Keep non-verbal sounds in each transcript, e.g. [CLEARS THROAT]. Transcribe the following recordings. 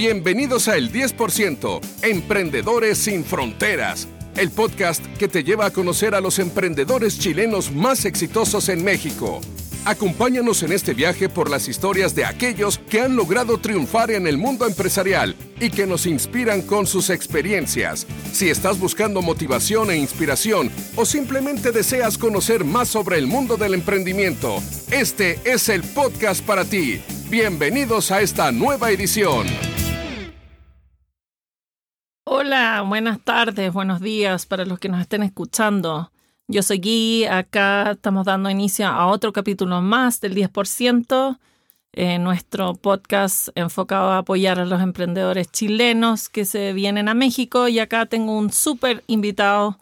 Bienvenidos a El 10%, Emprendedores sin Fronteras, el podcast que te lleva a conocer a los emprendedores chilenos más exitosos en México. Acompáñanos en este viaje por las historias de aquellos que han logrado triunfar en el mundo empresarial y que nos inspiran con sus experiencias. Si estás buscando motivación e inspiración o simplemente deseas conocer más sobre el mundo del emprendimiento, este es el podcast para ti. Bienvenidos a esta nueva edición. Hola, buenas tardes, buenos días para los que nos estén escuchando. Yo soy Gui, acá estamos dando inicio a otro capítulo más del 10%, eh, nuestro podcast enfocado a apoyar a los emprendedores chilenos que se vienen a México y acá tengo un súper invitado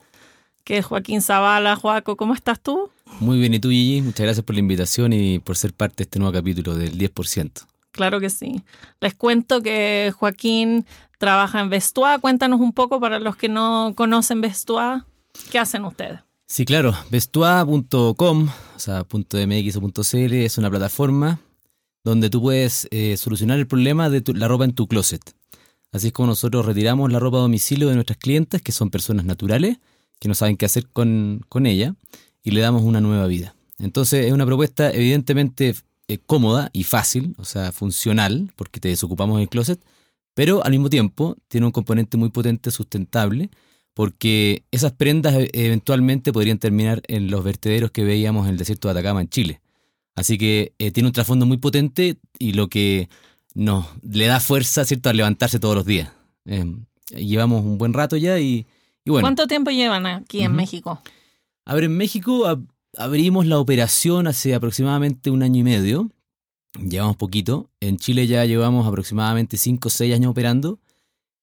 que es Joaquín Zavala. Joaco, ¿cómo estás tú? Muy bien, ¿y tú Gigi? Muchas gracias por la invitación y por ser parte de este nuevo capítulo del 10%. Claro que sí. Les cuento que Joaquín trabaja en Vestua. Cuéntanos un poco para los que no conocen Vestua, ¿qué hacen ustedes? Sí, claro. Vestua.com, o sea, .mx o .cl es una plataforma donde tú puedes eh, solucionar el problema de la ropa en tu closet. Así es como nosotros retiramos la ropa a domicilio de nuestras clientes, que son personas naturales, que no saben qué hacer con, ella, y le damos una nueva vida. Entonces es una propuesta evidentemente eh, cómoda y fácil, o sea, funcional, porque te desocupamos el closet, pero al mismo tiempo tiene un componente muy potente sustentable, porque esas prendas e, eventualmente podrían terminar en los vertederos que veíamos en el desierto de Atacama en Chile. Así que eh, tiene un trasfondo muy potente y lo que nos le da fuerza, ¿cierto?, a levantarse todos los días. Em, llevamos un buen rato ya y, bueno. ¿Cuánto tiempo llevan aquí en México? A ver, en México abrimos la operación hace aproximadamente un año y medio. Llevamos poquito. En Chile ya llevamos aproximadamente 5 o 6 años operando.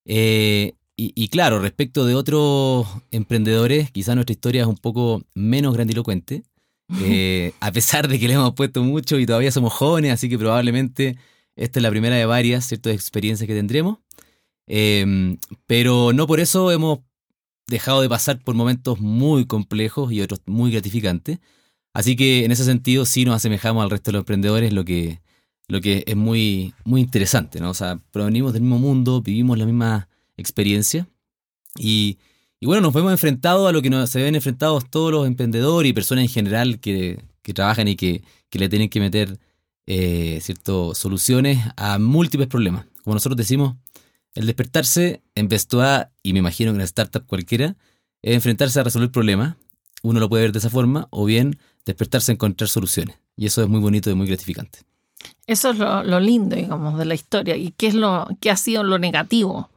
Eh, y, claro, respecto de otros emprendedores, quizás nuestra historia es un poco menos grandilocuente, eh, a pesar de que le hemos puesto mucho y todavía somos jóvenes, así que probablemente esta es la primera de varias ciertas experiencias que tendremos. Em, pero no por eso hemos dejado de pasar por momentos muy complejos y otros muy gratificantes. Así que en ese sentido sí nos asemejamos al resto de los emprendedores, lo que, lo que es muy, muy interesante, ¿no? O sea, provenimos del mismo mundo, vivimos la misma experiencia. Y, bueno, nos hemos enfrentado a lo que nos, se ven enfrentados todos los emprendedores y personas en general que, trabajan y que, le tienen que meter eh, ciertas soluciones a múltiples problemas. Como nosotros decimos, el despertarse en Vestua, y me imagino que en una startup cualquiera, es enfrentarse a resolver problemas. Uno lo puede ver de esa forma, o bien despertarse a encontrar soluciones. Y eso es muy bonito y muy gratificante. Eso es lo, lo lindo, digamos, de la historia. ¿Y qué es lo qué ha sido lo negativo?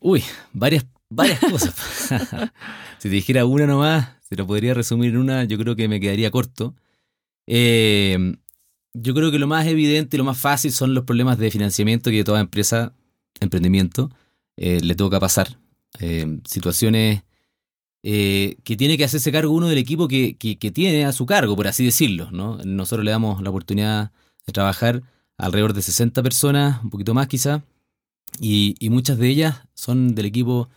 Uy, varias, varias [LAUGHS] cosas. [LAUGHS] si te dijera una nomás, se lo podría resumir en una, yo creo que me quedaría corto. Eh, yo creo que lo más evidente y lo más fácil son los problemas de financiamiento que toda empresa, emprendimiento, eh, le toca pasar. Eh, situaciones que tiene que hacerse cargo uno del equipo que, que, tiene a su cargo, por así decirlo. ¿no? Nosotros le damos la oportunidad de trabajar alrededor de 60 personas, un poquito más quizá, y, muchas de ellas son del equipo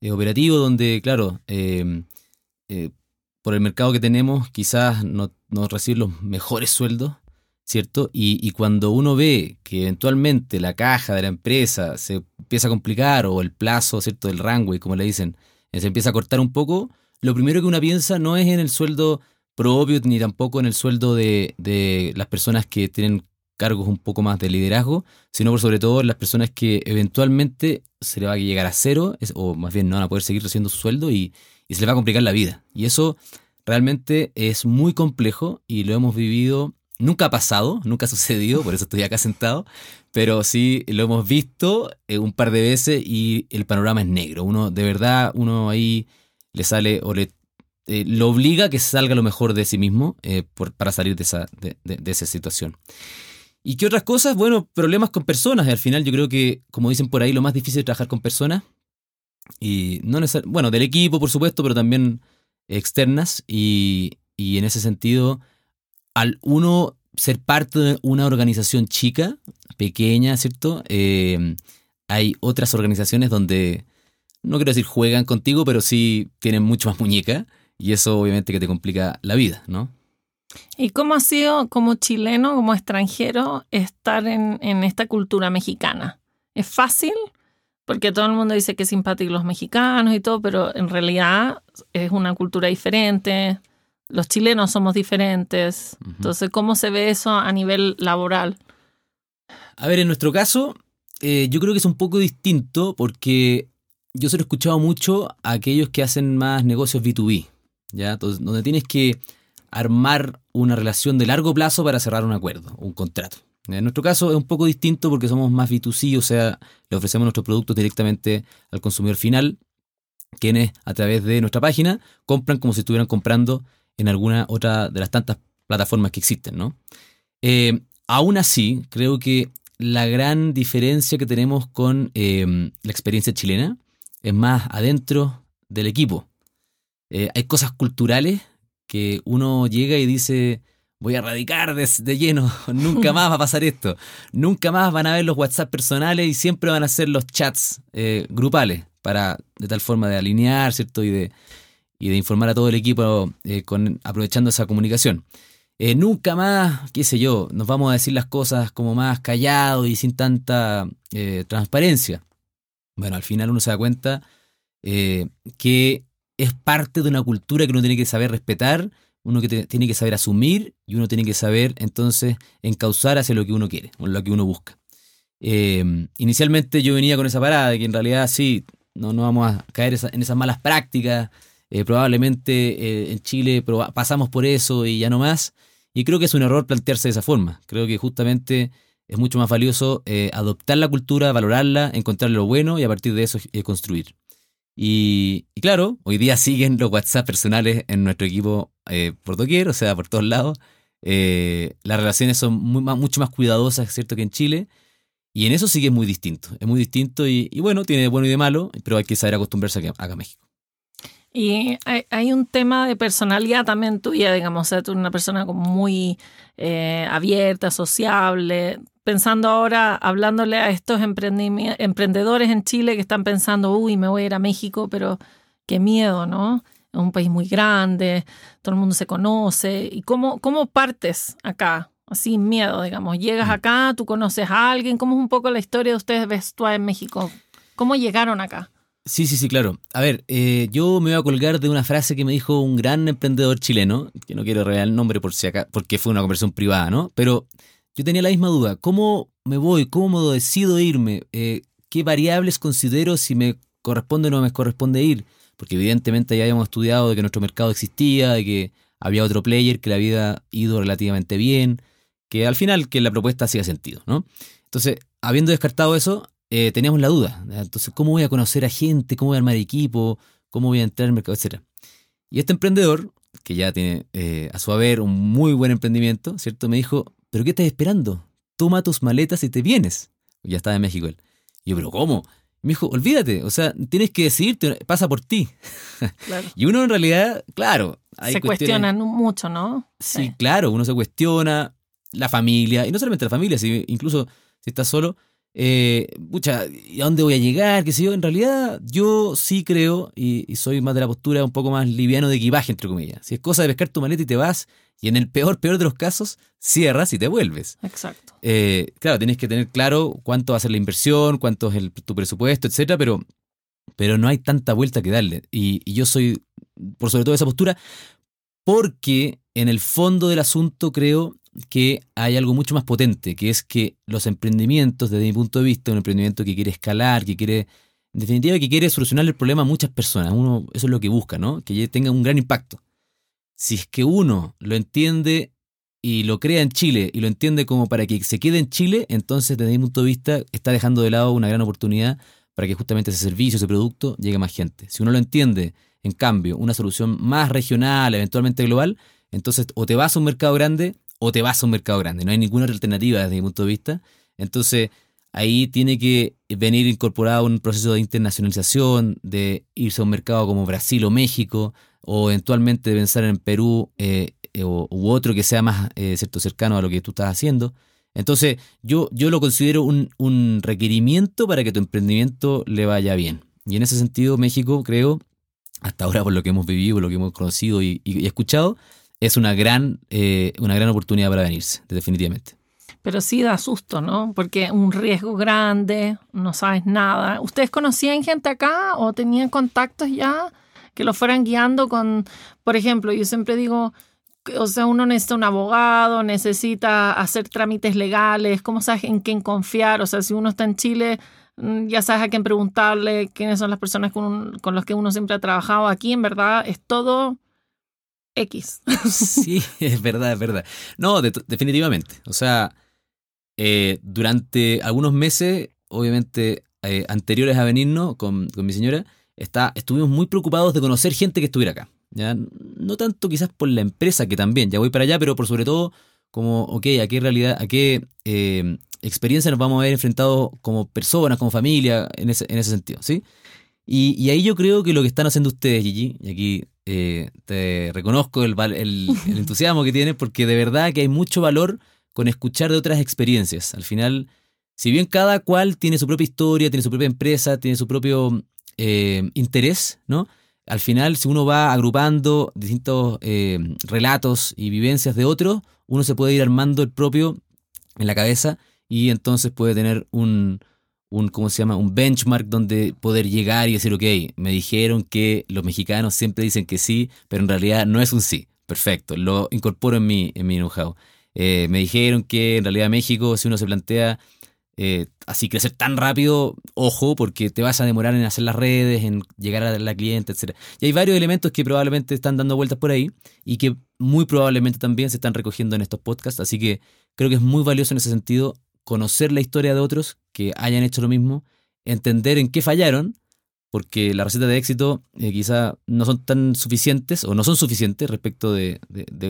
eh, operativo, donde, claro, em, eh, por el mercado que tenemos, quizás no, no reciben los mejores sueldos, ¿cierto? Y, cuando uno ve que eventualmente la caja de la empresa se empieza a complicar o el plazo, ¿cierto? Del runway, como le dicen, eh, se empieza a cortar un poco, lo primero que uno piensa no es en el sueldo propio ni tampoco en el sueldo de, de las personas que tienen cargos un poco más de liderazgo, sino por sobre todo las personas que eventualmente se le va a llegar a cero, o más bien no van a poder seguir recibiendo su sueldo y, se les va a complicar la vida. Y eso realmente es muy complejo y lo hemos vivido, nunca ha pasado, nunca ha sucedido, por eso estoy acá sentado, pero sí lo hemos visto eh, un par de veces y el panorama es negro. Uno, de verdad, uno ahí le sale o le eh, lo obliga a que salga lo mejor de sí mismo eh, para salir de esa, de esa situación. ¿Y qué otras cosas? Bueno, problemas con personas. Al final yo creo que, como dicen por ahí, lo más difícil es trabajar con personas. Y no bueno, del equipo, por supuesto, pero también externas. Y, en ese sentido, al uno ser parte de una organización chica, pequeña, ¿cierto? Eh, hay otras organizaciones donde, no quiero decir juegan contigo, pero sí tienen mucho más muñeca. Y eso obviamente que te complica la vida, ¿no? ¿Y cómo ha sido como chileno, como extranjero, estar en, en esta cultura mexicana? ¿Es fácil? Porque todo el mundo dice que es simpático los mexicanos y todo, pero en realidad es una cultura diferente. Los chilenos somos diferentes. Entonces, ¿cómo se ve eso a nivel laboral? A ver, en nuestro caso, eh, yo creo que es un poco distinto porque yo se lo he escuchado mucho a aquellos que hacen más negocios B2B, ¿ya? Entonces, donde tienes que armar una relación de largo plazo para cerrar un acuerdo, un contrato. En nuestro caso es un poco distinto porque somos más B2C, o sea, le ofrecemos nuestros productos directamente al consumidor final, quienes a través de nuestra página compran como si estuvieran comprando en alguna otra de las tantas plataformas que existen, ¿no? Eh, aún así, creo que la gran diferencia que tenemos con eh, la experiencia chilena es más adentro del equipo. Eh, hay cosas culturales que uno llega y dice, voy a radicar de, lleno, [LAUGHS] nunca [LAUGHS] más va a pasar esto, nunca más van a ver los WhatsApp personales y siempre van a ser los chats eh, grupales, para de tal forma de alinear, ¿cierto? Y de, y de informar a todo el equipo eh, con, aprovechando esa comunicación. Eh, nunca más, qué sé yo, nos vamos a decir las cosas como más callado y sin tanta transparencia. Bueno, al final uno se da cuenta que es parte de una cultura que uno tiene que saber respetar uno que tiene que saber asumir y uno tiene que saber entonces encauzar hacia lo que uno quiere, o lo que uno busca. Eh, inicialmente yo venía con esa parada de que en realidad sí, no, no vamos a caer en esas malas prácticas, eh, probablemente eh, en Chile pasamos por eso y ya no más, y creo que es un error plantearse de esa forma, creo que justamente es mucho más valioso adoptar la cultura, valorarla, encontrar lo bueno y a partir de eso construir. Y, claro, hoy día siguen los WhatsApp personales en nuestro equipo eh, por doquier, o sea, por todos lados. Eh, las relaciones son mucho más cuidadosas, ¿cierto?, que en Chile. Y en eso sí que es muy distinto. Es muy distinto y, bueno, tiene de bueno y de malo, pero hay que saber acostumbrarse a acá a México. Y hay, un tema de personalidad también tuya, digamos, o sea, tú eres una persona como muy eh, abierta, sociable. Pensando ahora, hablándole a estos emprendedores en Chile que están pensando, uy, me voy a ir a México, pero qué miedo, ¿no? Es un país muy grande, todo el mundo se conoce. ¿Y cómo, cómo partes acá? Sin miedo, digamos. Llegas mm. acá, tú conoces a alguien. ¿Cómo es un poco la historia de ustedes Vestua en México? ¿Cómo llegaron acá? Sí, sí, sí, claro. A ver, eh, yo me voy a colgar de una frase que me dijo un gran emprendedor chileno, que no quiero revelar el nombre por si acá, porque fue una conversación privada, ¿no? Pero yo tenía la misma duda. ¿Cómo me voy? ¿Cómo decido irme? Eh, ¿Qué variables considero si me corresponde o no me corresponde ir? Porque evidentemente ya habíamos estudiado de que nuestro mercado existía, de que había otro player que le había ido relativamente bien, que al final que la propuesta hacía sentido, ¿no? Entonces, habiendo descartado eso, eh, teníamos la duda. Entonces, ¿cómo voy a conocer a gente? ¿Cómo voy a armar equipo? ¿Cómo voy a entrar en el mercado? Etcétera. Y este emprendedor, que ya tiene eh, a su haber un muy buen emprendimiento, ¿cierto? Me dijo, ¿pero qué estás esperando? Toma tus maletas y te vienes. Ya estaba en México él. Y yo, ¿pero cómo? me dijo, olvídate, o sea, tienes que decidirte, pasa por ti. [LAUGHS] y uno en realidad, claro. Hay se cuestionan mucho, ¿no? Sí, claro, uno se cuestiona la familia, y no solamente la familia, sino incluso si estás solo, eh, pucha, ¿y a dónde voy a llegar? ¿Qué sé yo? En realidad, yo sí creo, y, soy más de la postura un poco más liviano de equipaje, entre comillas. Si es cosa de pescar tu maleta y te vas, y en el peor, peor de los casos, cierras y te vuelves. Exacto. Eh, claro, tienes que tener claro cuánto va a ser la inversión, cuánto es el, tu presupuesto, etcétera, pero, pero no hay tanta vuelta que darle. Y, y yo soy, por sobre todo, esa postura, porque en el fondo del asunto creo que hay algo mucho más potente, que es que los emprendimientos, desde mi punto de vista, un emprendimiento que quiere escalar, que quiere, en definitiva, que quiere solucionar el problema a muchas personas, uno, eso es lo que busca, ¿no? Que tenga un gran impacto. Si es que uno lo entiende y lo crea en Chile y lo entiende como para que se quede en Chile, entonces desde mi punto de vista está dejando de lado una gran oportunidad para que justamente ese servicio, ese producto llegue a más gente. Si uno lo entiende, en cambio, una solución más regional, eventualmente global, entonces o te vas a un mercado grande o te vas a un mercado grande. No hay ninguna alternativa desde mi punto de vista. Entonces, ahí tiene que venir incorporado un proceso de internacionalización, de irse a un mercado como Brasil o México, o eventualmente pensar en Perú eh, eh, u otro que sea más eh, cierto, cercano a lo que tú estás haciendo. Entonces, yo, yo lo considero un, requerimiento para que tu emprendimiento le vaya bien. Y en ese sentido, México, creo, hasta ahora por lo que hemos vivido, por lo que hemos conocido y escuchado, es una gran, eh, una gran oportunidad para venirse, definitivamente. Pero sí da susto, ¿no? Porque un riesgo grande, no sabes nada. ¿Ustedes conocían gente acá o tenían contactos ya que lo fueran guiando con, por ejemplo, yo siempre digo, o sea, uno necesita un abogado, necesita hacer trámites legales, ¿cómo sabes en quién confiar? O sea, si uno está en Chile, mm, ya sabes a quién preguntarle, quiénes son las personas con, con las que uno siempre ha trabajado. Aquí, en verdad, es todo X. [LAUGHS] Sí, es verdad, es verdad. No, definitivamente. O sea, eh, durante algunos meses, obviamente eh, anteriores a venirnos con, con mi señora, está, estuvimos muy preocupados de conocer gente que estuviera acá. ¿ya? No tanto quizás por la empresa, que también, ya voy para allá, pero por sobre todo como, ok, a qué realidad, a qué eh, experiencia nos vamos a ver enfrentados como personas, como familia, en ese, en ese sentido, ¿sí? Y, y, ahí yo creo que lo que están haciendo ustedes, Gigi, y aquí te reconozco el, el, el [LAUGHS] entusiasmo que tienes, porque de verdad que hay mucho valor con escuchar de otras experiencias. Al final, si bien cada cual tiene su propia historia, tiene su propia empresa, tiene su propio eh, interés, ¿no? Al final, si uno va agrupando distintos eh, relatos y vivencias de otros, uno se puede ir armando el propio en la cabeza y entonces puede tener un, un, ¿cómo se llama? Un benchmark donde poder llegar y decir, ok, me dijeron que los mexicanos siempre dicen que sí, pero en realidad no es un sí. Perfecto, lo incorporo en mi, en mi know-how. Eh, me dijeron que en realidad México, si uno se plantea eh, así crecer tan rápido, ojo, porque te vas a demorar en hacer las redes, en llegar a la cliente, etc. Y hay varios elementos que probablemente están dando vueltas por ahí y que muy probablemente también se están recogiendo en estos podcasts, así que creo que es muy valioso en ese sentido conocer la historia de otros que hayan hecho lo mismo, entender en qué fallaron porque las recetas de éxito eh, quizá no son tan suficientes o no son suficientes respecto de,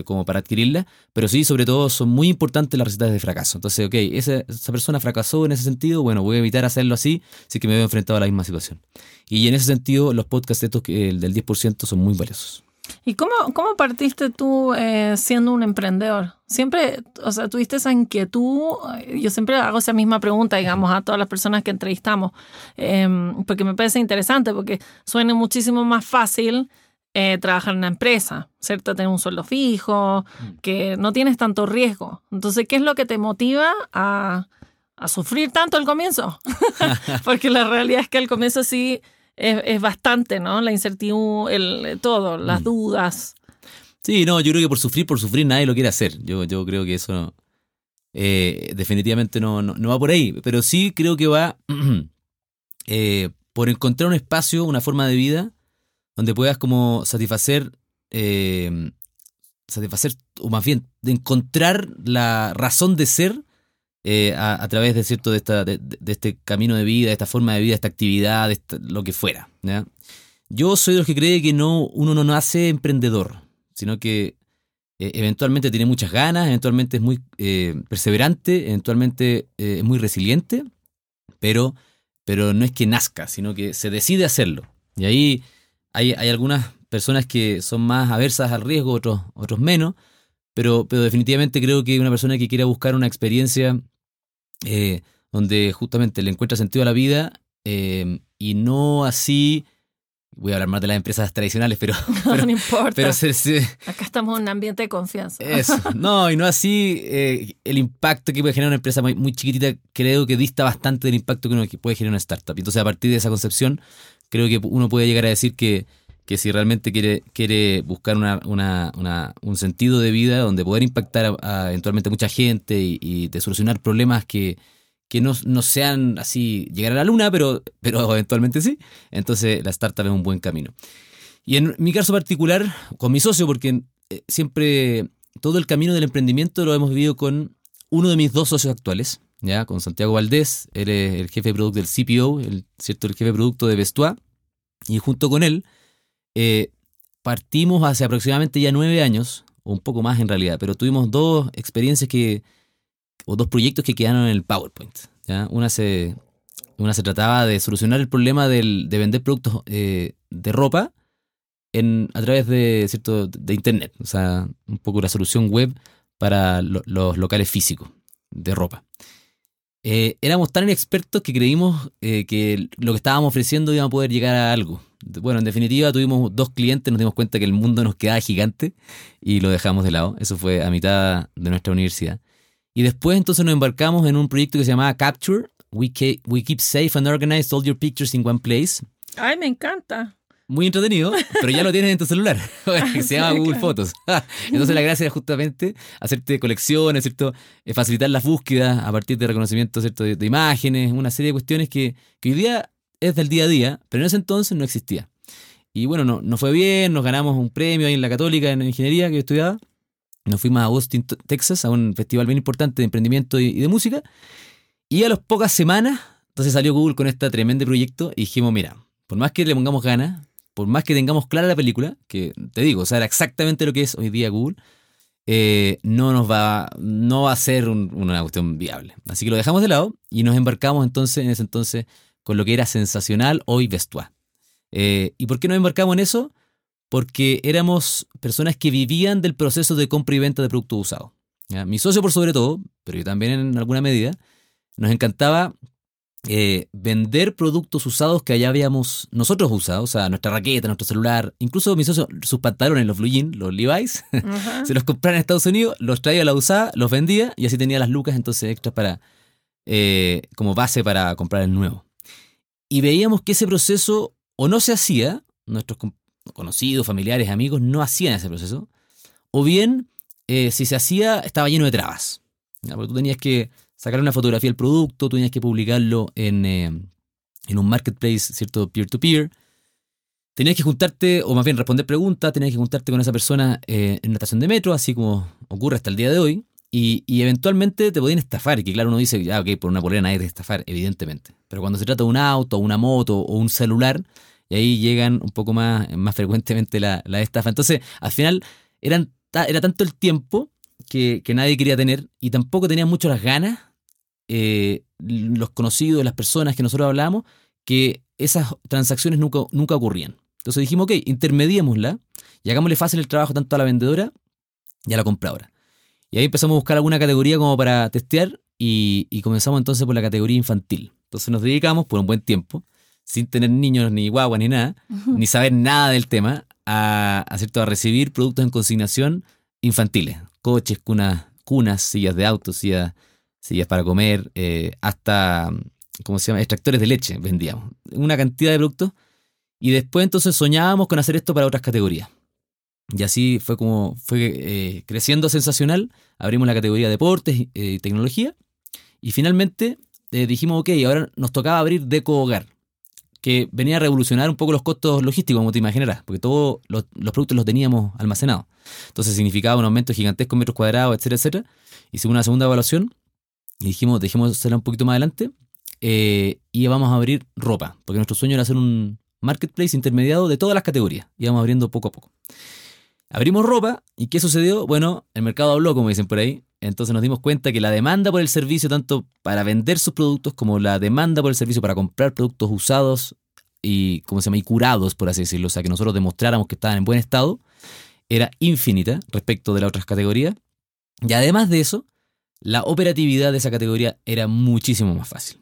como para adquirirlas, pero sí, sobre todo, son muy importantes las recetas de fracaso. Entonces, ok, esa, esa persona fracasó en ese sentido, bueno, voy a evitar hacerlo así si que me veo enfrentado a la misma situación. Y en ese sentido, los podcasts estos, el del 10% son muy valiosos. ¿Y cómo, cómo partiste tú eh, siendo un emprendedor? Siempre, o sea, tuviste esa inquietud. Yo siempre hago esa misma pregunta, digamos, a todas las personas que entrevistamos, em, porque me parece interesante, porque suena muchísimo más fácil eh, trabajar en una empresa, ¿cierto? Tener un sueldo fijo, mm. que no tienes tanto riesgo. Entonces, ¿qué es lo que te motiva a, a sufrir tanto al comienzo? [LAUGHS] porque la realidad es que al comienzo sí es, bastante, ¿no? La incertidumbre, el, todo, las mm. dudas. Sí, no, yo creo que por sufrir, por sufrir nadie lo quiere hacer. Yo, yo creo que eso eh, definitivamente no, no, va por ahí, pero sí creo que va [CLEARS THROAT] eh, por encontrar un espacio, una forma de vida donde puedas como satisfacer, eh, satisfacer, o más bien, de encontrar la razón de ser eh, a, través de cierto de, esta, de, este camino de vida, de esta forma de vida, de esta actividad, de lo que fuera. Yo soy de los que cree que no, uno no nace emprendedor, sino que eh, eventualmente tiene muchas ganas, eventualmente es muy eh, perseverante, eventualmente es muy resiliente, pero, pero no es que nazca, sino que se decide hacerlo. Y ahí hay, hay algunas personas que son más aversas al riesgo, otros, otros menos, pero, pero definitivamente creo que una persona que quiera buscar una experiencia eh, donde justamente le encuentra sentido a la vida eh, y no así voy a hablar más de las empresas tradicionales, pero, [LAUGHS] [LAUGHS] no, importa. Acá estamos en un ambiente de confianza. Eso, [LAUGHS] no, y no así eh, el impacto que puede generar una empresa muy, chiquitita, creo que dista bastante del impacto que uno puede generar una startup. Entonces, a partir de esa concepción, creo que uno puede llegar a decir que, que si realmente quiere, quiere buscar una, una, un sentido de vida donde poder impactar a, eventualmente mucha gente y, de solucionar problemas que, que no, no, sean así llegar a la luna, pero, pero [LAUGHS] eventualmente sí, entonces la startup es un buen camino. Y en mi caso particular, con mi socio, porque eh, siempre todo el camino del emprendimiento lo hemos vivido con uno de mis dos socios actuales, ya con Santiago Valdés, él es el jefe de producto del CPO, el, ¿cierto? el jefe de producto de Vestois, y junto con él eh, partimos hace aproximadamente ya nueve años, o un poco más en realidad, pero tuvimos dos experiencias que, o dos proyectos que quedaron en el PowerPoint. Una, se, una se trataba de solucionar el problema del, de vender productos eh, de ropa en, a través de, ¿cierto? de Internet, o sea, un poco la solución web para los locales físicos de ropa. Eh, éramos tan inexpertos que creímos que lo que estábamos ofreciendo iba a poder llegar a algo. Bueno, en definitiva tuvimos dos clientes, nos dimos cuenta que el mundo nos quedaba gigante y lo dejamos de lado. Eso fue a mitad de nuestra universidad. Y después entonces nos embarcamos en un proyecto que se llamaba Capture. We, we keep safe and organized all your pictures in one place. Ay, me encanta muy entretenido, pero ya lo tienes en tu celular, [LAUGHS] [LAUGHS] que se llama Google Fotos. [LAUGHS] Entonces la gracia es justamente hacerte colecciones, ¿cierto? Eh, facilitar las búsquedas a partir de reconocimiento ¿cierto? De, imágenes, una serie de cuestiones que, hoy día es del día a día, pero en ese entonces no existía. Y bueno, no, nos fue bien, nos ganamos un premio ahí en la Católica, en ingeniería que yo estudiaba. Nos fuimos a Austin, Texas, a un festival bien importante de emprendimiento y, y de música. Y a las pocas semanas, entonces salió Google con este tremendo proyecto y dijimos, mira, por más que le pongamos ganas, por más que tengamos clara la película, que te digo, o sea, era exactamente lo que es hoy día Google, eh, no nos va, no va a ser una cuestión viable. Así que lo dejamos de lado y nos embarcamos entonces, en ese entonces, con lo que era sensacional hoy Vestuá. Eh, ¿Y por qué nos embarcamos en eso? Porque éramos personas que vivían del proceso de compra y venta de productos usados. Mi socio por sobre todo, pero yo también en alguna medida, nos encantaba eh, vender productos usados que allá habíamos nosotros usado, o sea, nuestra raqueta, nuestro celular, incluso mis socios, sus pantalones, los blue jeans, los Levi's, [LAUGHS] se los compraban en Estados Unidos, los traía a la usada, los vendía y así tenía las lucas entonces extras para, eh, como base para comprar el nuevo. Y veíamos que ese proceso o no se hacía, nuestros conocidos, familiares, amigos no hacían ese proceso, o bien eh, si se hacía estaba lleno de trabas. Porque tú tenías que sacar una fotografía del producto, tú tenías que publicarlo en, eh, en un marketplace, ¿cierto? Peer-to-peer. Tenías que juntarte, o más bien responder preguntas, tenías que juntarte con esa persona eh, en una estación de metro, así como ocurre hasta el día de hoy. Y, eventualmente te podían estafar, y que claro, uno dice, ya, ok, por una polera nadie te estafar, evidentemente. Pero cuando se trata de un auto, una moto o un celular, y ahí llegan un poco más, más frecuentemente la, la estafa. Entonces, al final, eran, era tanto el tiempo que, que nadie quería tener y tampoco tenían mucho las ganas eh, los conocidos, las personas que nosotros hablábamos, que esas transacciones nunca, nunca ocurrían. Entonces dijimos, ok, intermediémosla y hagámosle fácil el trabajo tanto a la vendedora y a la compradora. Y ahí empezamos a buscar alguna categoría como para testear y, comenzamos entonces por la categoría infantil. Entonces nos dedicamos por un buen tiempo, sin tener niños ni guaguas ni nada, ni saber nada del tema, a, a recibir productos en consignación infantiles. Coches, cunas, cunas sillas de autos, sillas sillas para comer, eh, hasta, ¿cómo se llama?, extractores de leche vendíamos. Una cantidad de productos. Y después entonces soñábamos con hacer esto para otras categorías. Y así fue como fue eh, creciendo sensacional. Abrimos la categoría deportes y eh, tecnología. Y finalmente dijimos, ok, ahora nos tocaba abrir Deco Hogar, que venía a revolucionar un poco los costos logísticos, como te imaginarás, porque todos los, productos los teníamos almacenados. Entonces significaba un aumento gigantesco en metros cuadrados, etcétera, etcétera. Hicimos una segunda evaluación y dijimos, dejemos hacerla un poquito más adelante. Eh, y vamos a abrir ropa, porque nuestro sueño era hacer un marketplace intermediado de todas las categorías. Íbamos abriendo poco a poco. Abrimos ropa y ¿qué sucedió? Bueno, el mercado habló, como dicen por ahí. Entonces nos dimos cuenta que la demanda por el servicio, tanto para vender sus productos como la demanda por el servicio para comprar productos usados y, ¿cómo se llama? Y curados, por así decirlo, o sea, que nosotros demostráramos que estaban en buen estado, era infinita respecto de las otras categorías. Y además de eso, la operatividad de esa categoría era muchísimo más fácil.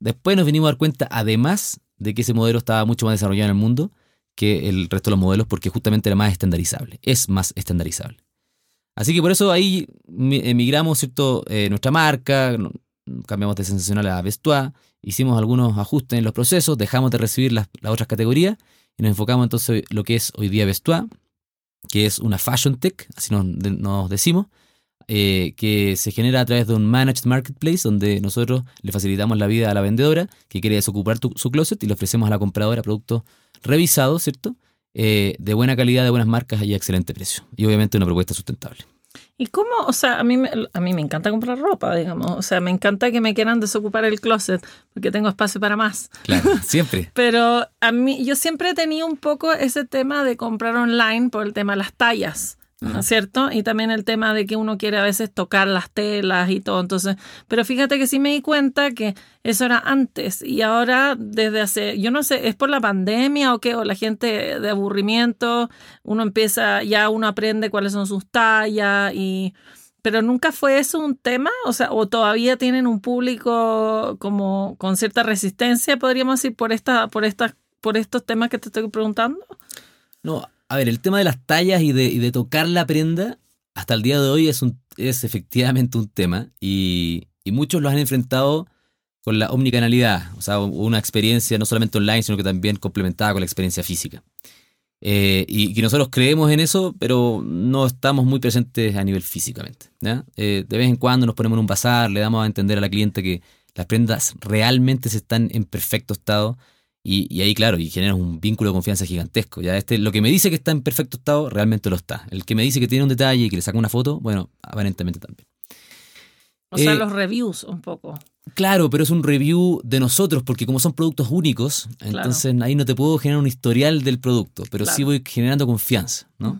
Después nos vinimos a dar cuenta, además, de que ese modelo estaba mucho más desarrollado en el mundo que el resto de los modelos porque justamente era más estandarizable, es más estandarizable. Así que por eso ahí emigramos ¿cierto? Eh, nuestra marca, cambiamos de sensacional a Vestuá, hicimos algunos ajustes en los procesos, dejamos de recibir las, otras categorías y nos enfocamos entonces en lo que es hoy día Vestuá, que es una fashion tech, así nos decimos, eh, que se genera a través de un managed marketplace donde nosotros le facilitamos la vida a la vendedora que quiere desocupar su closet y le ofrecemos a la compradora productos revisados, ¿cierto? Eh, de buena calidad, de buenas marcas y a excelente precio. Y obviamente una propuesta sustentable. ¿Y cómo? O sea, a mí, me, a mí me encanta comprar ropa, digamos. O sea, me encanta que me quieran desocupar el closet porque tengo espacio para más. Claro, [LAUGHS] siempre. Pero a mí, yo siempre he tenido un poco ese tema de comprar online por el tema de las tallas. ¿No es cierto? Y también el tema de que uno quiere a veces tocar las telas y todo. Entonces, pero fíjate que sí me di cuenta que eso era antes y ahora desde hace, yo no sé, es por la pandemia o qué, o la gente de aburrimiento, uno empieza, ya uno aprende cuáles son sus tallas y... Pero nunca fue eso un tema, o sea, o todavía tienen un público como con cierta resistencia, podríamos decir, por esta, por estas por estos temas que te estoy preguntando? No, a ver, el tema de las tallas y de, y de tocar la prenda, hasta el día de hoy es, un, es efectivamente un tema y, muchos lo han enfrentado con la omnicanalidad, o sea, una experiencia no solamente online, sino que también complementada con la experiencia física. Eh, y nosotros creemos en eso, pero no estamos muy presentes a nivel físicamente. Eh, de vez en cuando nos ponemos en un bazar, le damos a entender a la cliente que las prendas realmente se están en perfecto estado y, ahí, claro, y genera un vínculo de confianza gigantesco. Ya este, lo que me dice que está en perfecto estado, realmente lo está. El que me dice que tiene un detalle y que le saca una foto, bueno, aparentemente también. O sea, eh, los reviews un poco. Claro, pero es un review de nosotros, porque como son productos únicos, entonces ahí no te puedo generar un historial del producto, pero sí voy generando confianza. ¿no?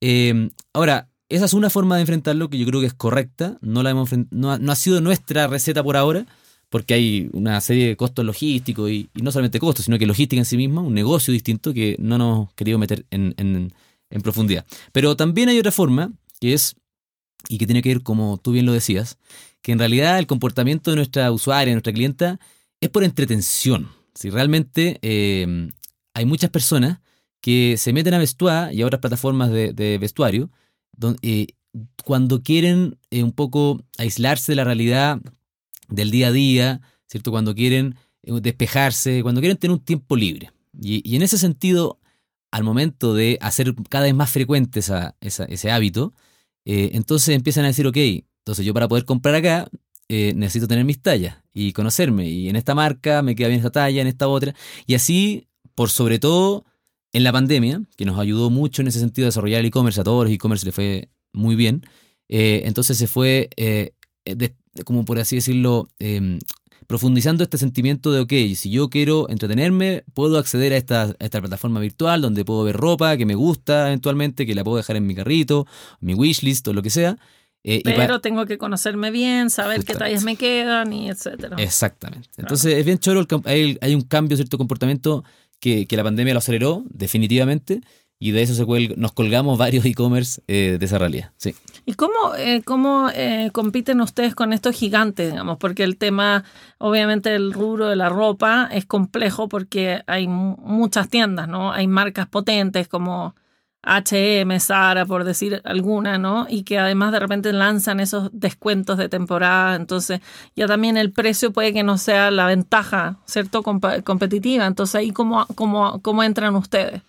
Eh, ahora, esa es una forma de enfrentarlo que yo creo que es correcta. No, la hemos, no, ha, sido nuestra receta por ahora, porque hay una serie de costos logísticos y, no solamente costos, sino que logística en sí misma, un negocio distinto que no nos hemos querido meter en, en profundidad. Pero también hay otra forma, que es, y que tiene que ver, como tú bien lo decías, que en realidad el comportamiento de nuestra usuaria, de nuestra clienta, es por entretención. Si realmente eh, hay muchas personas que se meten a Vestuá y a otras plataformas de, vestuario, donde, eh, cuando quieren eh, un poco aislarse de la realidad del día a día, ¿cierto? Cuando quieren despejarse, cuando quieren tener un tiempo libre. Y, en ese sentido, al momento de hacer cada vez más frecuente ese hábito, entonces empiezan a decir, ok, entonces yo para poder comprar acá eh, necesito tener mis tallas y conocerme. Y en esta marca me queda bien esta talla, en esta otra. Y así, por sobre todo en la pandemia, que nos ayudó mucho en ese sentido a desarrollar el e-commerce, a todos los e-commerce le fue muy bien. Eh, entonces se fue, eh, como por así decirlo, em, profundizando este sentimiento de, ok, si yo quiero entretenerme, puedo acceder a esta, a esta, plataforma virtual donde puedo ver ropa que me gusta eventualmente, que la puedo dejar en mi carrito, mi wishlist o lo que sea. Eh, Pero tengo que conocerme bien, saber qué tallas me quedan y etcétera. Exactamente. Entonces es bien choro, hay, hay, un cambio, cierto comportamiento que, que, la pandemia lo aceleró definitivamente y de eso se nos colgamos varios e-commerce eh, de esa realidad. Sí. ¿Y cómo, eh, cómo compiten ustedes con estos gigantes, digamos? Porque el tema, obviamente, el rubro de la ropa es complejo porque hay muchas tiendas, ¿no? Hay marcas potentes como HM, Sara, por decir alguna, ¿no? Y que además de repente lanzan esos descuentos de temporada, entonces ya también el precio puede que no sea la ventaja, ¿cierto? competitiva, entonces ahí cómo, cómo, cómo entran ustedes.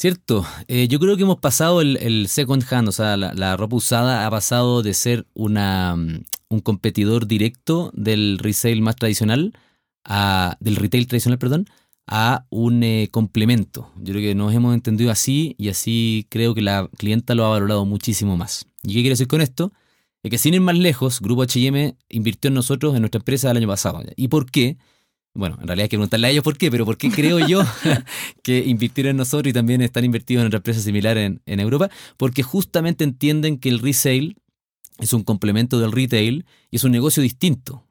Cierto, eh, yo creo que hemos pasado el, second hand, o sea, la, ropa usada ha pasado de ser una, mm, un competidor directo del resale más tradicional, a, del retail tradicional, perdón, a un eh, complemento. Yo creo que nos hemos entendido así y así creo que la clienta lo ha valorado muchísimo más. ¿Y qué quiero decir con esto? Es que sin ir más lejos, Grupo HM invirtió en nosotros, en nuestra empresa, el año pasado. ¿Y por qué? Bueno, en realidad hay que preguntarle a ellos por qué, pero ¿por qué creo yo [LAUGHS] que invirtieron en nosotros y también están invertidos en otra empresa similar en, en Europa? Porque justamente entienden que el resale es un complemento del retail y es un negocio distinto.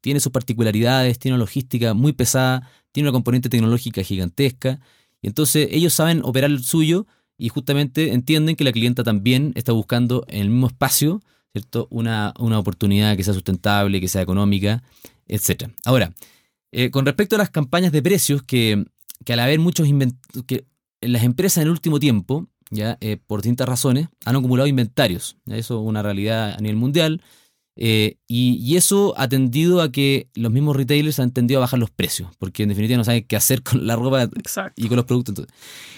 tiene sus particularidades, tiene una logística muy pesada, tiene una componente tecnológica gigantesca. Y entonces ellos saben operar el suyo y justamente entienden que la clienta también está buscando en el mismo espacio ¿cierto? Una, una oportunidad que sea sustentable, que sea económica, etc. Ahora, eh, con respecto a las campañas de precios, que, que al haber muchos que las empresas en el último tiempo, ya eh, por distintas razones, han acumulado inventarios. Eso es una realidad a nivel mundial. Eh, y, eso ha tendido a que los mismos retailers han tendido a bajar los precios, porque en definitiva no saben qué hacer con la ropa y con los productos.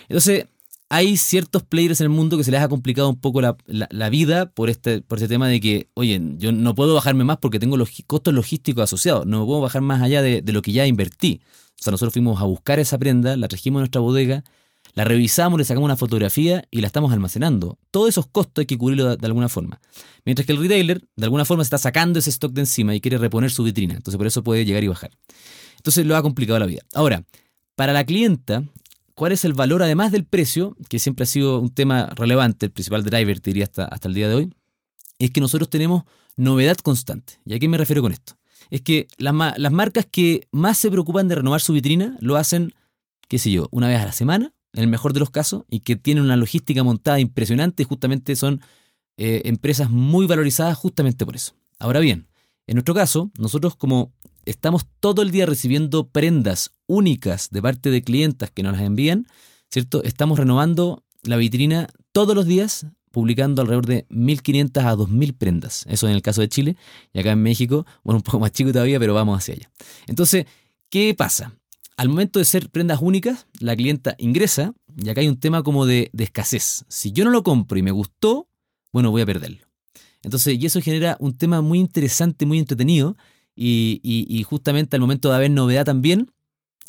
Entonces, hay ciertos players en el mundo que se les ha complicado un poco la, vida por este, por este tema de que, oye, yo no puedo bajarme más porque tengo los costos logísticos asociados, no puedo bajar más allá de, de lo que ya invertí. O sea, nosotros fuimos a buscar esa prenda, la trajimos a nuestra bodega, la revisamos, le sacamos una fotografía y la estamos almacenando. Todos esos costos hay que cubrirlo de, alguna forma. Mientras que el retailer, de alguna forma, se está sacando ese stock de encima y quiere reponer su vitrina. Entonces, por eso puede llegar y bajar. Entonces, lo ha complicado la vida. Ahora, para la clienta, ¿cuál es el valor, además del precio, que siempre ha sido un tema relevante, el principal driver, diría, hasta, hasta el día de hoy? Es que nosotros tenemos novedad constante. ¿Y a qué me refiero con esto? Es que las, las marcas que más se preocupan de renovar su vitrina lo hacen, qué sé yo, una vez a la semana en el mejor de los casos, y que tienen una logística montada impresionante, justamente son eh, empresas muy valorizadas justamente por eso. Ahora bien, en nuestro caso, nosotros como estamos todo el día recibiendo prendas únicas de parte de clientas que nos las envían, ¿cierto? Estamos renovando la vitrina todos los días, publicando alrededor de 1.500 a 2.000 prendas. Eso en el caso de Chile. Y acá en México, bueno, un poco más chico todavía, pero vamos hacia allá. Entonces, ¿qué pasa? Al momento de ser prendas únicas, la clienta ingresa y acá hay un tema como de, escasez. Si yo no lo compro y me gustó, bueno, voy a perderlo. Entonces, y eso genera un tema muy interesante, muy entretenido y, justamente al momento de haber novedad también,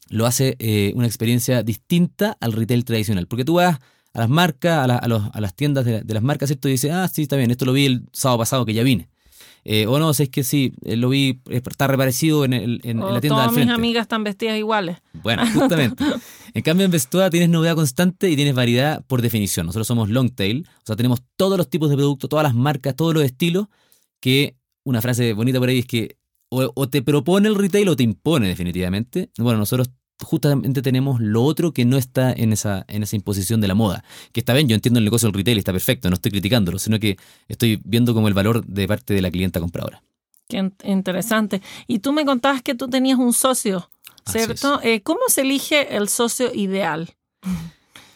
lo hace eh, una experiencia distinta al retail tradicional. Porque tú vas a las marcas, a, las tiendas de, las marcas, ¿cierto? Y dices, ah, sí, está bien, esto lo vi el sábado pasado que ya vine. Eh, o no, es que sí, eh, lo vi, está reparecido en, el, en, la tienda todas mis amigas están vestidas iguales. Bueno, justamente. [LAUGHS] en cambio, en Vestuada tienes novedad constante y tienes variedad por definición. Nosotros somos long tail, o sea, tenemos todos los tipos de productos, todas las marcas, todos los estilos, que una frase bonita por ahí es que o, te propone el retail o te impone definitivamente. Bueno, nosotros justamente tenemos lo otro que no está en esa, en esa imposición de la moda. Que está bien, yo entiendo el negocio del retail, está perfecto, no estoy criticándolo, sino que estoy viendo como el valor de parte de la clienta compradora. Qué interesante. Y tú me contabas que tú tenías un socio, ¿cierto? Eh, ¿Cómo se elige el socio ideal?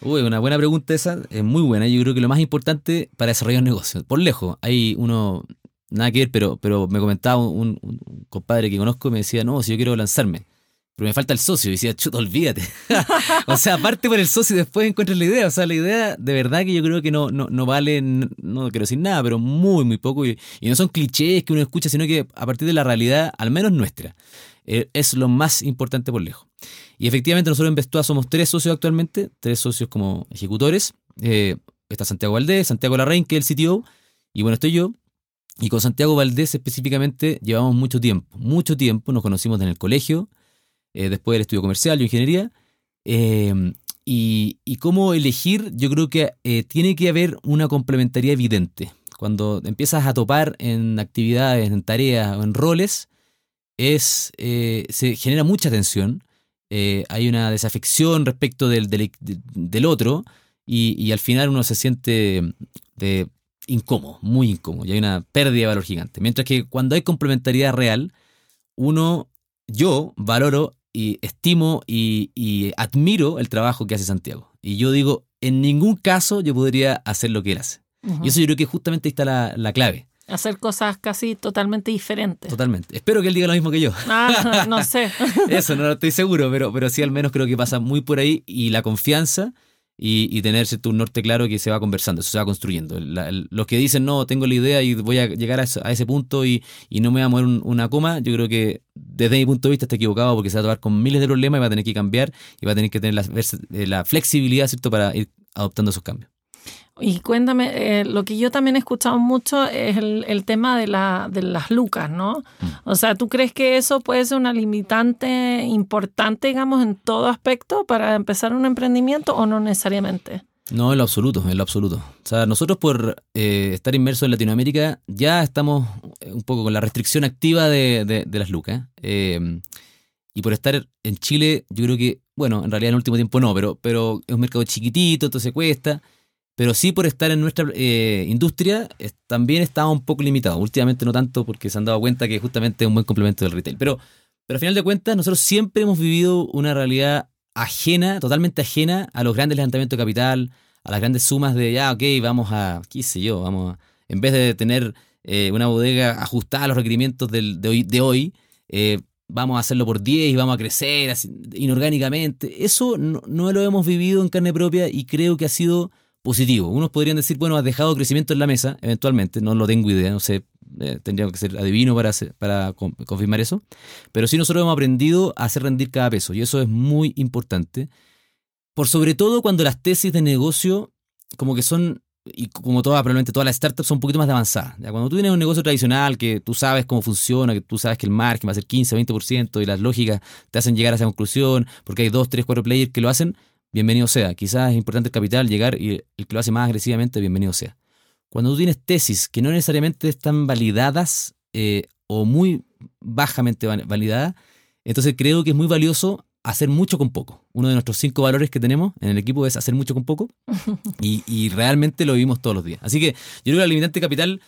Uy, una buena pregunta esa, es muy buena. Yo creo que lo más importante para desarrollar un negocio, por lejos, hay uno, nada que ver, pero, pero me comentaba un, un compadre que conozco y me decía, no, si yo quiero lanzarme, pero me falta el socio. Y decía, chuta, olvídate. [LAUGHS] o sea, aparte por el socio y después encuentras la idea. O sea, la idea de verdad que yo creo que no, no, no vale, no, quiero decir nada, pero muy, muy poco. Y, no son clichés que uno escucha, sino que a partir de la realidad, al menos nuestra, eh, es lo más importante por lejos. Y efectivamente nosotros en Vestua somos tres socios actualmente, tres socios como ejecutores. Eh, está Santiago Valdés, Santiago Larraín, que es el CTO, y bueno, estoy yo. Y con Santiago Valdés específicamente llevamos mucho tiempo, mucho tiempo, nos conocimos en el colegio, eh, después del estudio comercial y ingeniería. Em, y, cómo elegir, yo creo que eh, tiene que haber una complementariedad evidente. Cuando empiezas a topar en actividades, en tareas o en roles, es, eh, se genera mucha tensión, hay una desafección respecto del, del, otro y, y, al final uno se siente de, incómodo, muy incómodo, y hay una pérdida de valor gigante. Mientras que cuando hay complementariedad real, uno, yo valoro y estimo y, admiro el trabajo que hace Santiago. Y yo digo, en ningún caso yo podría hacer lo que él hace. Y eso yo creo que justamente ahí está la, clave. Hacer cosas casi totalmente diferentes. Totalmente. Espero que él diga lo mismo que yo. Ah, no [LAUGHS] sé. Eso, no estoy seguro, pero, pero sí al menos creo que pasa muy por ahí. Y la confianza y, tener un norte claro que se va conversando, eso se va construyendo. los que dicen, no, tengo la idea y voy a llegar a, ese punto y, no me voy a mover una coma, yo creo que desde mi punto de vista está equivocado porque se va a tomar con miles de problemas y va a tener que cambiar y va a tener que tener la, eh, la flexibilidad ¿cierto? para ir adoptando esos cambios. Y cuéntame, eh, lo que yo también he escuchado mucho es el, tema de, la, de las lucas, ¿no? Mm. O sea, ¿tú crees que eso puede ser una limitante importante, digamos, en todo aspecto para empezar un emprendimiento o no necesariamente? No, en lo absoluto, en lo absoluto. O sea, nosotros por eh, estar inmersos en Latinoamérica ya estamos eh, un poco con la restricción activa de, las lucas. y por estar en Chile, yo creo que, bueno, en realidad en el último tiempo no, pero, pero es un mercado chiquitito, entonces cuesta pero sí por estar en nuestra eh, industria también estaba un poco limitado. Últimamente no tanto porque se han dado cuenta que justamente es un buen complemento del retail. Pero, pero al final de cuentas nosotros siempre hemos vivido una realidad ajena, totalmente ajena a los grandes levantamientos de capital, a las grandes sumas de ya, ok, vamos a, qué sé yo, vamos a, en vez de tener eh, una bodega ajustada a los requerimientos del, de hoy, de hoy eh, vamos a hacerlo por 10 y vamos a crecer inorgánicamente. Eso no lo hemos vivido en carne propia y creo que ha sido positivo. Unos podrían decir, bueno, has dejado crecimiento en la mesa, eventualmente, no lo tengo idea, no sé, eh, tendría que ser adivino para, para confirmar eso, pero sí nosotros hemos aprendido a hacer rendir cada peso y eso es muy importante, por sobre todo cuando las tesis de negocio como que son, y como todas, probablemente todas las startups son un poquito más avanzadas. ¿ya? Cuando tú tienes un negocio tradicional que tú sabes cómo funciona, que tú sabes que el margen va a ser 15, 20% y las lógicas te hacen llegar a esa conclusión, porque hay dos, tres, cuatro players que lo hacen, bienvenido sea. Quizás es importante el capital llegar y el que lo hace más agresivamente, bienvenido sea. Cuando tú tienes tesis que no necesariamente están validadas eh, o muy bajamente validadas, entonces creo que es muy valioso hacer mucho con poco. Uno de nuestros cinco valores que tenemos en el equipo es hacer mucho con poco [LAUGHS] y, realmente lo vivimos todos los días. Así que yo creo que la limitante capital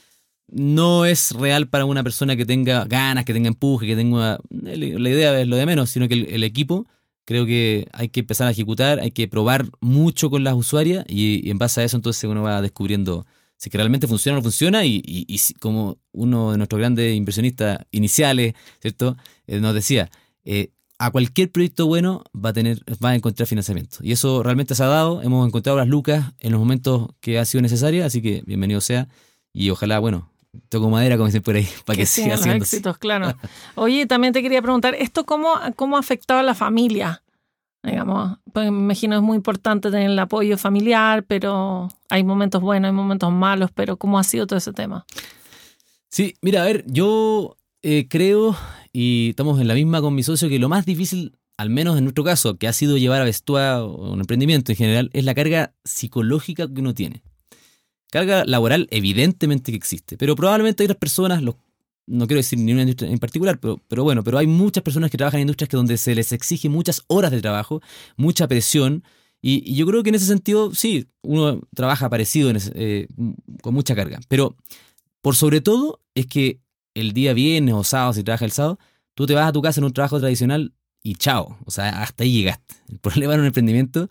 no es real para una persona que tenga ganas, que tenga empuje, que tenga... La idea es lo de menos, sino que el, equipo creo que hay que empezar a ejecutar, hay que probar mucho con las usuarias y, en base a eso entonces uno va descubriendo si realmente funciona o no funciona y, y, como uno de nuestros grandes inversionistas iniciales, ¿cierto? Eh, nos decía, eh, a cualquier proyecto bueno va a tener, va a encontrar financiamiento. Y eso realmente se ha dado. Hemos encontrado las lucas en los momentos que ha sido necesaria, así que bienvenido sea. Y ojalá, bueno, toco madera, como dicen por ahí, para que, siga haciendo. éxitos, claro. Oye, también te quería preguntar, ¿esto cómo, cómo ha afectado a la familia? Digamos, pues me imagino es muy importante tener el apoyo familiar, pero hay momentos buenos, hay momentos malos, pero ¿cómo ha sido todo ese tema? Sí, mira, a ver, yo eh, creo, y estamos en la misma con mi socio, que lo más difícil, al menos en nuestro caso, que ha sido llevar a Vestua un emprendimiento en general, es la carga psicológica que uno tiene. Carga laboral, evidentemente que existe, pero probablemente hay otras personas, no quiero decir ni una industria en particular, pero, bueno, pero hay muchas personas que trabajan en industrias que donde se les exige muchas horas de trabajo, mucha presión, y, yo creo que en ese sentido, sí, uno trabaja parecido, eh, con mucha carga, pero por sobre todo es que el día viernes o sábado, si trabajas el sábado, tú te vas a tu casa en un trabajo tradicional y chao, o sea, hasta ahí llegaste. El problema en un emprendimiento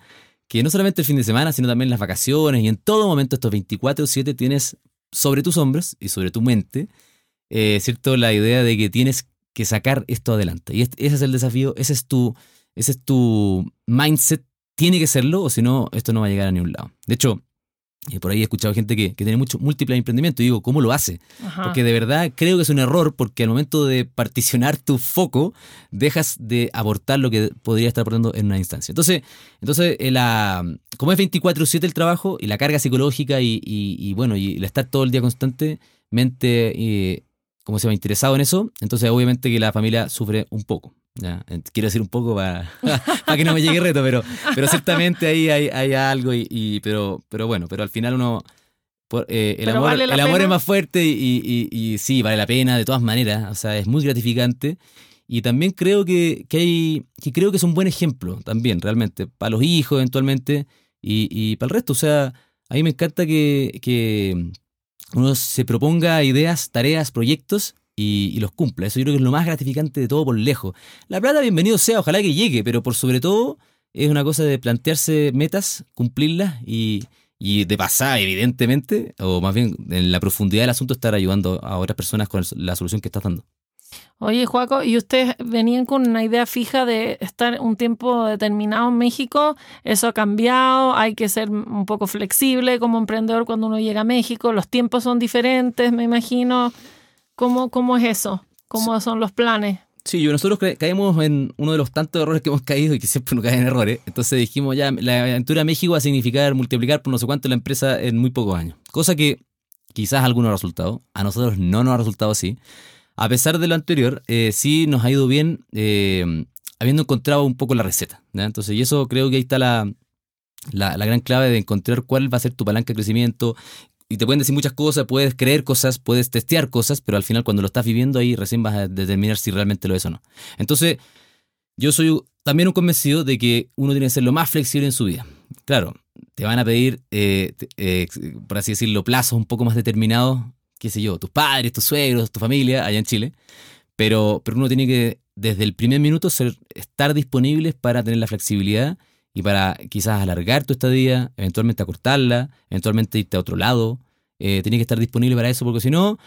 que no solamente el fin de semana, sino también las vacaciones y en todo momento estos 24/7 tienes sobre tus hombros y sobre tu mente, eh, ¿cierto? La idea de que tienes que sacar esto adelante. Y ese es el desafío, ese es tu, ese es tu mindset, tiene que serlo o si no, esto no va a llegar a ningún lado. De hecho, y por ahí he escuchado gente que, tiene mucho múltiples emprendimientos y digo, ¿cómo lo hace? Porque de verdad creo que es un error porque al momento de particionar tu foco, dejas de aportar lo que podría estar aportando en una instancia. Entonces, entonces eh, la, como es 24/7 el trabajo y la carga psicológica y, bueno, y el estar todo el día constantemente, eh, como se va interesado en eso, entonces obviamente que la familia sufre un poco. Ya, quiero decir un poco para, [LAUGHS] que no me llegue reto, pero, pero ciertamente ahí hay, algo, y, pero, pero bueno, pero al final uno... Eh, el, amor, el amor es más fuerte y, y, sí, vale la pena de todas maneras, o sea, es muy gratificante. Y también creo que, que hay, que creo que es un buen ejemplo también, realmente, para los hijos eventualmente y, para el resto. O sea, a mí me encanta que, que uno se proponga ideas, tareas, proyectos y, los cumpla. Eso yo creo que es lo más gratificante de todo por lejos. La plata, bienvenido sea, ojalá que llegue, pero por sobre todo es una cosa de plantearse metas, cumplirlas y, de pasar, evidentemente, o más bien en la profundidad del asunto, estar ayudando a otras personas con la solución que estás dando. Oye, Juaco, ¿y ustedes venían con una idea fija de estar un tiempo determinado en México? ¿Eso ha cambiado? ¿Hay que ser un poco flexible como emprendedor cuando uno llega a México? ¿Los tiempos son diferentes, me imagino? ¿Cómo, cómo es eso? ¿Cómo son los planes? Sí, yo, nosotros caemos en uno de los tantos errores que hemos caído y que siempre nos caen errores. Entonces dijimos ya, la aventura a México va a significar multiplicar por no sé cuánto la empresa en muy pocos años. Cosa que quizás a algunos ha resultado, a nosotros no nos ha resultado así. A pesar de lo anterior, eh, sí nos ha ido bien eh, habiendo encontrado un poco la receta. Entonces, y eso creo que ahí está la, la, la, gran clave de encontrar cuál va a ser tu palanca de crecimiento, y te pueden decir muchas cosas, puedes creer cosas, puedes testear cosas, pero al final cuando lo estás viviendo ahí recién vas a determinar si realmente lo es o no. Entonces, yo soy también un convencido de que uno tiene que ser lo más flexible en su vida. Claro, te van a pedir, eh, eh, por así decirlo, plazos un poco más determinados, qué sé yo, tus padres, tus suegros, tu familia allá en Chile, pero, pero uno tiene que desde el primer minuto ser, estar disponibles para tener la flexibilidad y para quizás alargar tu estadía, eventualmente acortarla, eventualmente irte a otro lado. Eh, que estar disponible para eso porque si no,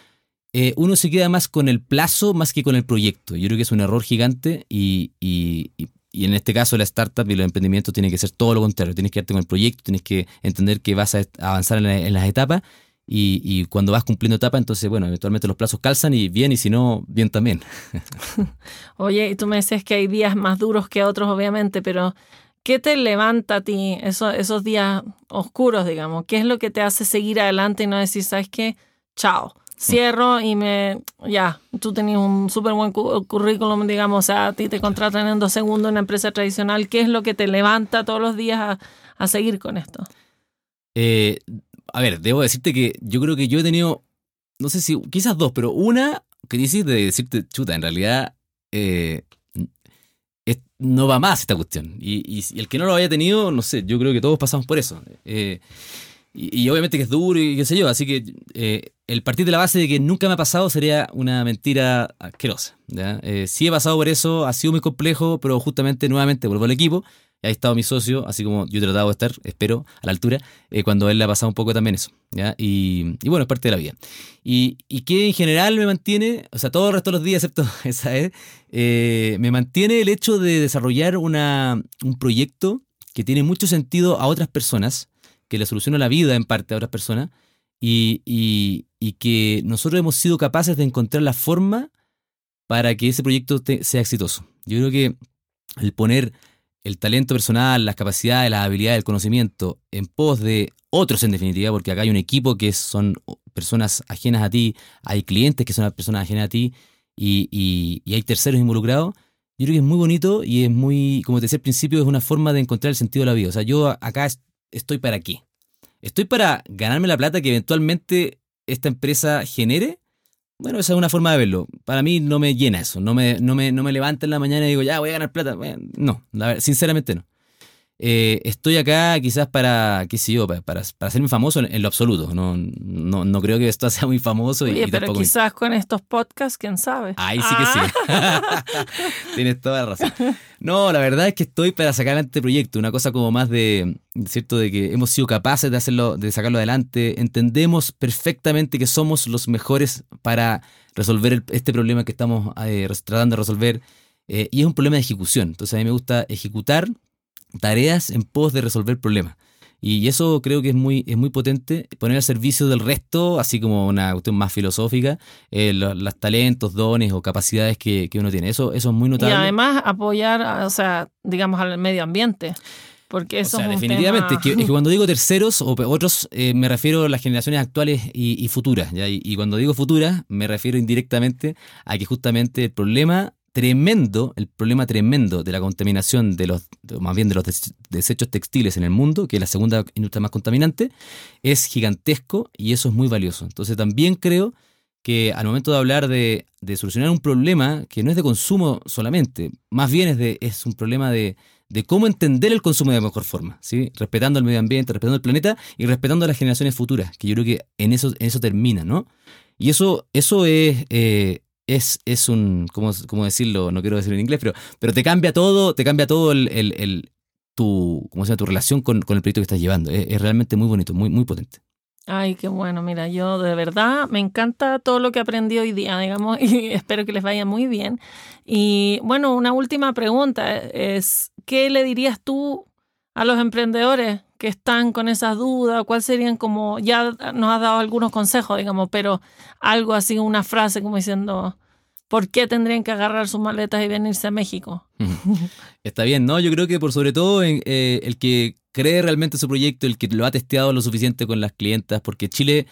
eh, uno se queda más con el plazo más que con el proyecto. Yo creo que es un error gigante y, y, y, en este caso la startup y los emprendimientos tiene que ser todo lo contrario. Tienes que quedarte con el proyecto, tienes que entender que vas a avanzar en, las etapas y, y, cuando vas cumpliendo etapas, entonces, bueno, eventualmente los plazos calzan y bien, y si no, bien también. [LAUGHS] Oye, y tú me dices que hay días más duros que otros, obviamente, pero ¿Qué te levanta a ti esos, esos días oscuros, digamos? ¿Qué es lo que te hace seguir adelante y no decir, sabes qué? Chao. Cierro y me. Ya, tú tenías un súper buen currículum, digamos, o sea, a ti te contratan en dos segundos en una empresa tradicional. ¿Qué es lo que te levanta todos los días a, seguir con esto? Eh, a ver, debo decirte que yo creo que yo he tenido, no sé si, quizás dos, pero una que dices de decirte, chuta, en realidad eh, no va más esta cuestión. Y, el que no lo haya tenido, no sé, yo creo que todos pasamos por eso. Eh, y, obviamente que es duro y qué sé yo, así que eh, el partir de la base de que nunca me ha pasado sería una mentira asquerosa. ¿ya? Eh, sí he pasado por eso, ha sido muy complejo, pero justamente nuevamente vuelvo al equipo. Ha estado mi socio, así como yo he tratado de estar, espero, a la altura, eh, cuando él le ha pasado un poco también eso. Y, bueno, es parte de la vida. Y, que en general me mantiene, o sea, todo el resto de los días, excepto [LAUGHS] esa vez, me mantiene el hecho de desarrollar una, un proyecto que tiene mucho sentido a otras personas que le soluciona la vida en parte a otras personas y, que nosotros hemos sido capaces de encontrar la forma para que ese proyecto sea exitoso. Yo creo que el poner el talento personal, las capacidades, las habilidades, el conocimiento en pos de otros en definitiva, porque acá hay un equipo que son personas ajenas a ti, hay clientes que son personas ajenas a ti y, y, y hay terceros involucrados, yo creo que es muy bonito y es muy, como te decía al principio, es una forma de encontrar el sentido de la vida. O sea, yo acá estoy para qué. ¿Estoy para ganarme la plata que eventualmente esta empresa genere? Bueno, esa es una forma de verlo. Para mí no me llena eso. No me, no me, no me levanta en la mañana y digo, ya voy a ganar plata. no, sinceramente no. Eh, estoy acá quizás para, qué sé yo, para, para, hacerme famoso en, lo absoluto. No, no, no, creo que esto [LAUGHS] sea muy famoso. Oye, pero quizás con estos podcasts, quién sabe. Ahí sí que sí. Ah. [LAUGHS] Tienes toda la razón. No, la verdad es que estoy para sacar adelante este proyecto. Una cosa como más de, ¿cierto? De que hemos sido capaces de hacerlo, de sacarlo adelante. Entendemos perfectamente que somos los mejores para resolver este problema que estamos eh, tratando de resolver. Eh, y es un problema de ejecución. Entonces a mí me gusta ejecutar tareas en pos de resolver problemas. Y eso creo que es muy, es muy potente, poner al servicio del resto, así como una cuestión más filosófica, eh, los, talentos, dones o capacidades que, uno tiene. Eso, eso es muy notable. Y además apoyar, o sea, digamos, al medio ambiente. Porque eso o sea, definitivamente, es, que, [LAUGHS] cuando digo terceros o otros, eh, me refiero a las generaciones actuales y, futuras. Y, y, cuando digo futuras, me refiero indirectamente a que justamente el problema tremendo, el problema tremendo de la contaminación de los, más bien de los desechos textiles en el mundo, que es la segunda industria más contaminante, es gigantesco y eso es muy valioso. Entonces también creo que al momento de hablar de, solucionar un problema que no es de consumo solamente, más bien es, de, es un problema de, cómo entender el consumo de mejor forma, ¿sí? respetando el medio ambiente, respetando el planeta y respetando a las generaciones futuras, que yo creo que en eso, en eso termina, ¿no? Y eso, eso es, eh, es, es un, ¿cómo, ¿cómo, decirlo? No quiero decirlo en inglés, pero, pero te cambia todo, te cambia todo el, el, tu, ¿cómo se tu relación con, con, el proyecto que estás llevando. Es, realmente muy bonito, muy, muy potente. Ay, qué bueno, mira, yo de verdad me encanta todo lo que aprendí hoy día, digamos, [LAUGHS] y espero que les vaya muy bien. Y bueno, una última pregunta es, ¿qué le dirías tú a los emprendedores que están con esas dudas? ¿Cuál serían como, ya nos has dado algunos consejos, digamos, pero algo así, una frase como diciendo, ¿por qué tendrían que agarrar sus maletas y venirse a México? [LAUGHS] Está bien, ¿no? Yo creo que por sobre todo eh, el que cree realmente su proyecto, el que lo ha testeado lo suficiente con las clientas, porque Chile...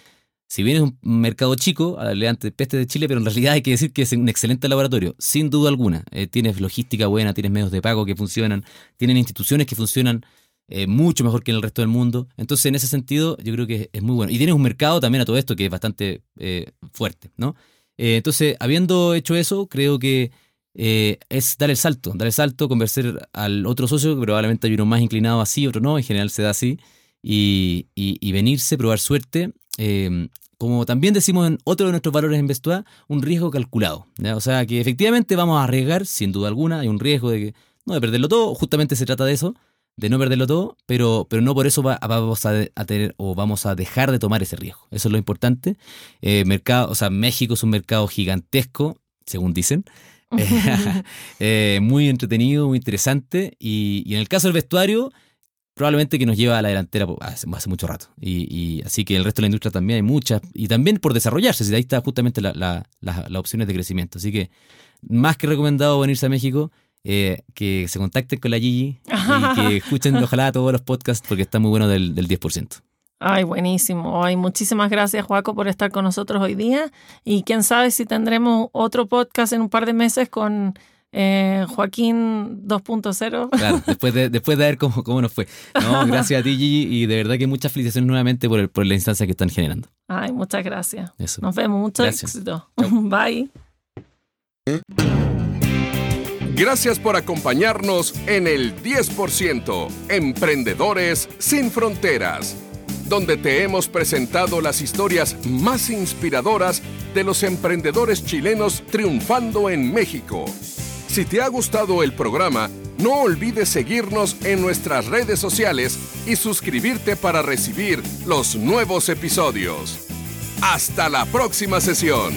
Si bien es un mercado chico, adelante peste de Chile, pero en realidad hay que decir que es un excelente laboratorio, sin duda alguna. Eh, tienes logística buena, tienes medios de pago que funcionan, tienen instituciones que funcionan eh, mucho mejor que en el resto del mundo. Entonces, en ese sentido, yo creo que es muy bueno. Y tienes un mercado también a todo esto que es bastante eh, fuerte, ¿no? Eh, entonces, habiendo hecho eso, creo que es dar el salto, dar el salto, convencer al otro socio, que probablemente hay uno más inclinado así, otro no, en general se da así, y, y, venirse, probar suerte. como también decimos en otro de nuestros valores en Vestuá, un riesgo calculado. O sea, que efectivamente vamos a arriesgar, sin duda alguna, hay un riesgo de que, no de perderlo todo, justamente se trata de eso, de no perderlo todo, pero, pero no por eso vamos a, tener o vamos a dejar de tomar ese riesgo. Eso es lo importante. Eh, mercado, o sea, México es un mercado gigantesco, según dicen. [LAUGHS] [LAUGHS] Eh, muy entretenido, muy interesante. Y, en el caso del vestuario, probablemente que nos lleva a la delantera hace, mucho rato. Y, así que en el resto de la industria también hay muchas. Y también por desarrollarse, si ahí está justamente las opciones de crecimiento. Así que más que recomendado venirse a México. Eh, que se contacten con la Gigi y [LAUGHS] que escuchen ojalá todos los podcasts porque está muy bueno del, del 10%. Ay, buenísimo. Ay, muchísimas gracias, Joaco, por estar con nosotros hoy día. Y quién sabe si tendremos otro podcast en un par de meses con eh, Joaquín 2.0. Claro, [LAUGHS] después de, después de ver cómo, cómo nos fue. No, [LAUGHS] gracias a ti, Gigi, y de verdad que muchas felicitaciones nuevamente por, por la instancia que están generando. Ay, muchas gracias. Nos vemos. Mucho éxito. Bye. Gracias por acompañarnos en el 10%, Emprendedores sin Fronteras. donde te hemos presentado las historias más inspiradoras de los emprendedores chilenos triunfando en México. Si te ha gustado el programa, no olvides seguirnos en nuestras redes sociales y suscribirte para recibir los nuevos episodios. Hasta la próxima sesión.